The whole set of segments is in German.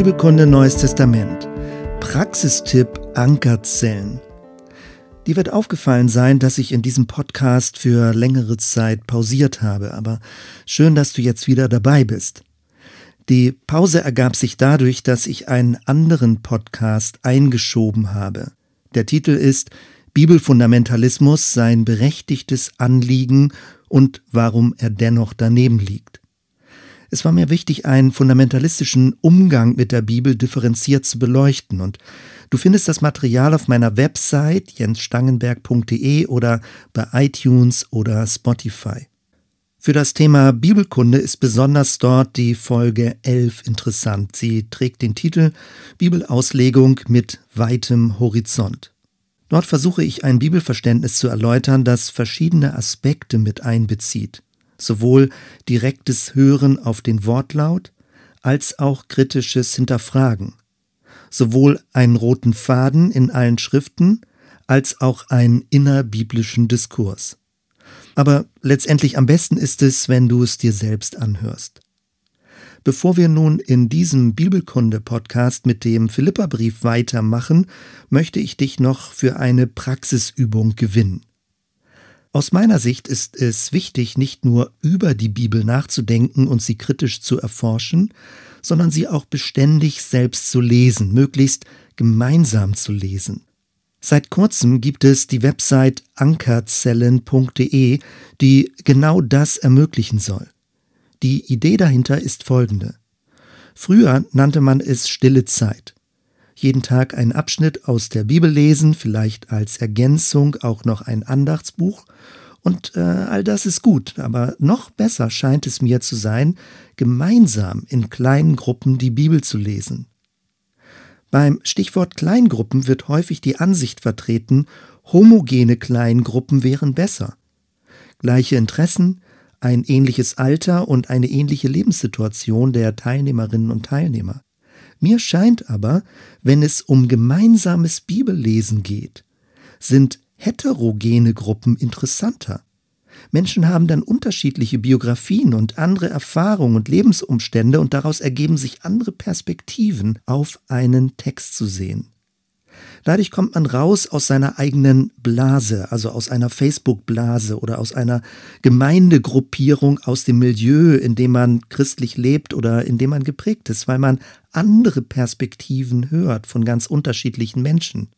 Bibelkunde Neues Testament. Praxistipp Ankerzellen. Dir wird aufgefallen sein, dass ich in diesem Podcast für längere Zeit pausiert habe, aber schön, dass du jetzt wieder dabei bist. Die Pause ergab sich dadurch, dass ich einen anderen Podcast eingeschoben habe. Der Titel ist Bibelfundamentalismus sein berechtigtes Anliegen und warum er dennoch daneben liegt. Es war mir wichtig, einen fundamentalistischen Umgang mit der Bibel differenziert zu beleuchten und du findest das Material auf meiner Website jensstangenberg.de oder bei iTunes oder Spotify. Für das Thema Bibelkunde ist besonders dort die Folge 11 interessant. Sie trägt den Titel Bibelauslegung mit weitem Horizont. Dort versuche ich ein Bibelverständnis zu erläutern, das verschiedene Aspekte mit einbezieht, sowohl direktes Hören auf den Wortlaut als auch kritisches Hinterfragen, sowohl einen roten Faden in allen Schriften als auch einen innerbiblischen Diskurs. Aber letztendlich am besten ist es, wenn du es dir selbst anhörst. Bevor wir nun in diesem Bibelkunde-Podcast mit dem Philipperbrief weitermachen, möchte ich dich noch für eine Praxisübung gewinnen. Aus meiner Sicht ist es wichtig, nicht nur über die Bibel nachzudenken und sie kritisch zu erforschen, sondern sie auch beständig selbst zu lesen, möglichst gemeinsam zu lesen. Seit kurzem gibt es die Website ankerzellen.de, die genau das ermöglichen soll. Die Idee dahinter ist folgende. Früher nannte man es stille Zeit. Jeden Tag einen Abschnitt aus der Bibel lesen, vielleicht als Ergänzung auch noch ein Andachtsbuch. Und äh, all das ist gut, aber noch besser scheint es mir zu sein, gemeinsam in kleinen Gruppen die Bibel zu lesen. Beim Stichwort Kleingruppen wird häufig die Ansicht vertreten, homogene Kleingruppen wären besser. Gleiche Interessen, ein ähnliches Alter und eine ähnliche Lebenssituation der Teilnehmerinnen und Teilnehmer. Mir scheint aber, wenn es um gemeinsames Bibellesen geht, sind heterogene Gruppen interessanter. Menschen haben dann unterschiedliche Biografien und andere Erfahrungen und Lebensumstände und daraus ergeben sich andere Perspektiven auf einen Text zu sehen. Dadurch kommt man raus aus seiner eigenen Blase, also aus einer Facebook-Blase oder aus einer Gemeindegruppierung, aus dem Milieu, in dem man christlich lebt oder in dem man geprägt ist, weil man andere Perspektiven hört von ganz unterschiedlichen Menschen.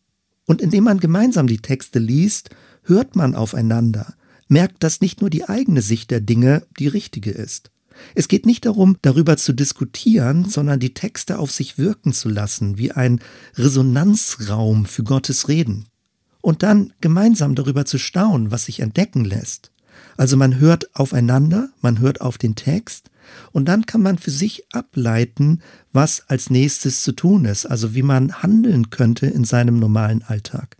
Und indem man gemeinsam die Texte liest, hört man aufeinander, merkt, dass nicht nur die eigene Sicht der Dinge die richtige ist. Es geht nicht darum, darüber zu diskutieren, sondern die Texte auf sich wirken zu lassen, wie ein Resonanzraum für Gottes Reden. Und dann gemeinsam darüber zu staunen, was sich entdecken lässt. Also man hört aufeinander, man hört auf den Text und dann kann man für sich ableiten, was als nächstes zu tun ist, also wie man handeln könnte in seinem normalen Alltag.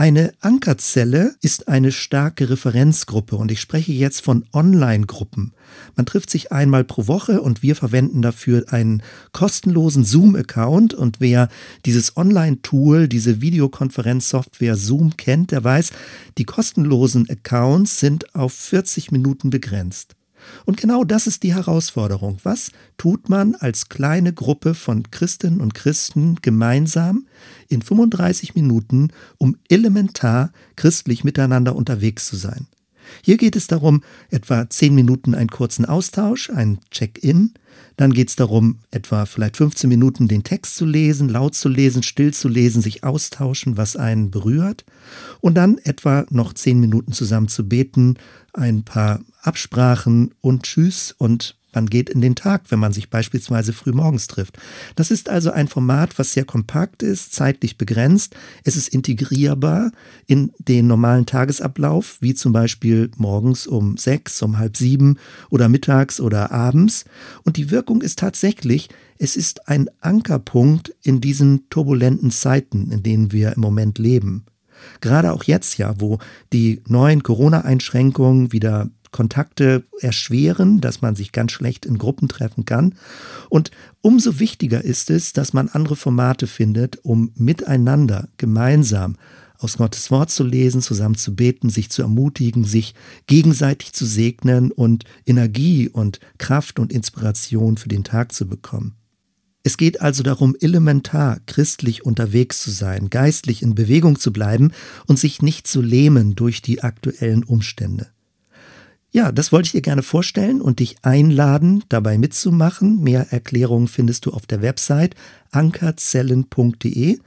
Eine Ankerzelle ist eine starke Referenzgruppe und ich spreche jetzt von Online-Gruppen. Man trifft sich einmal pro Woche und wir verwenden dafür einen kostenlosen Zoom-Account und wer dieses Online-Tool, diese Videokonferenzsoftware Zoom kennt, der weiß, die kostenlosen Accounts sind auf 40 Minuten begrenzt. Und genau das ist die Herausforderung. Was tut man als kleine Gruppe von Christinnen und Christen gemeinsam in 35 Minuten, um elementar christlich miteinander unterwegs zu sein? Hier geht es darum, etwa zehn Minuten einen kurzen Austausch, ein Check-in. Dann geht es darum, etwa vielleicht 15 Minuten den Text zu lesen, laut zu lesen, still zu lesen, sich austauschen, was einen berührt. Und dann etwa noch zehn Minuten zusammen zu beten, ein paar Absprachen und Tschüss und man geht in den Tag, wenn man sich beispielsweise früh morgens trifft. Das ist also ein Format, was sehr kompakt ist, zeitlich begrenzt. Es ist integrierbar in den normalen Tagesablauf, wie zum Beispiel morgens um sechs, um halb sieben oder mittags oder abends. Und die Wirkung ist tatsächlich, es ist ein Ankerpunkt in diesen turbulenten Zeiten, in denen wir im Moment leben. Gerade auch jetzt ja, wo die neuen Corona-Einschränkungen wieder Kontakte erschweren, dass man sich ganz schlecht in Gruppen treffen kann. Und umso wichtiger ist es, dass man andere Formate findet, um miteinander, gemeinsam aus Gottes Wort zu lesen, zusammen zu beten, sich zu ermutigen, sich gegenseitig zu segnen und Energie und Kraft und Inspiration für den Tag zu bekommen. Es geht also darum, elementar christlich unterwegs zu sein, geistlich in Bewegung zu bleiben und sich nicht zu lähmen durch die aktuellen Umstände. Ja, das wollte ich dir gerne vorstellen und dich einladen, dabei mitzumachen. Mehr Erklärungen findest du auf der Website ankerzellen.de.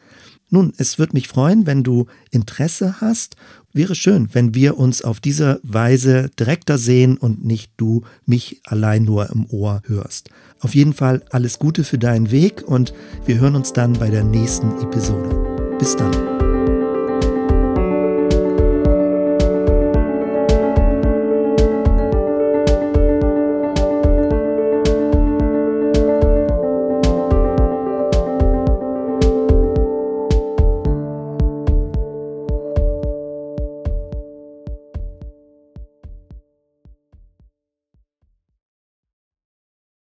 Nun, es würde mich freuen, wenn du Interesse hast. Wäre schön, wenn wir uns auf diese Weise direkter sehen und nicht du mich allein nur im Ohr hörst. Auf jeden Fall alles Gute für deinen Weg und wir hören uns dann bei der nächsten Episode. Bis dann.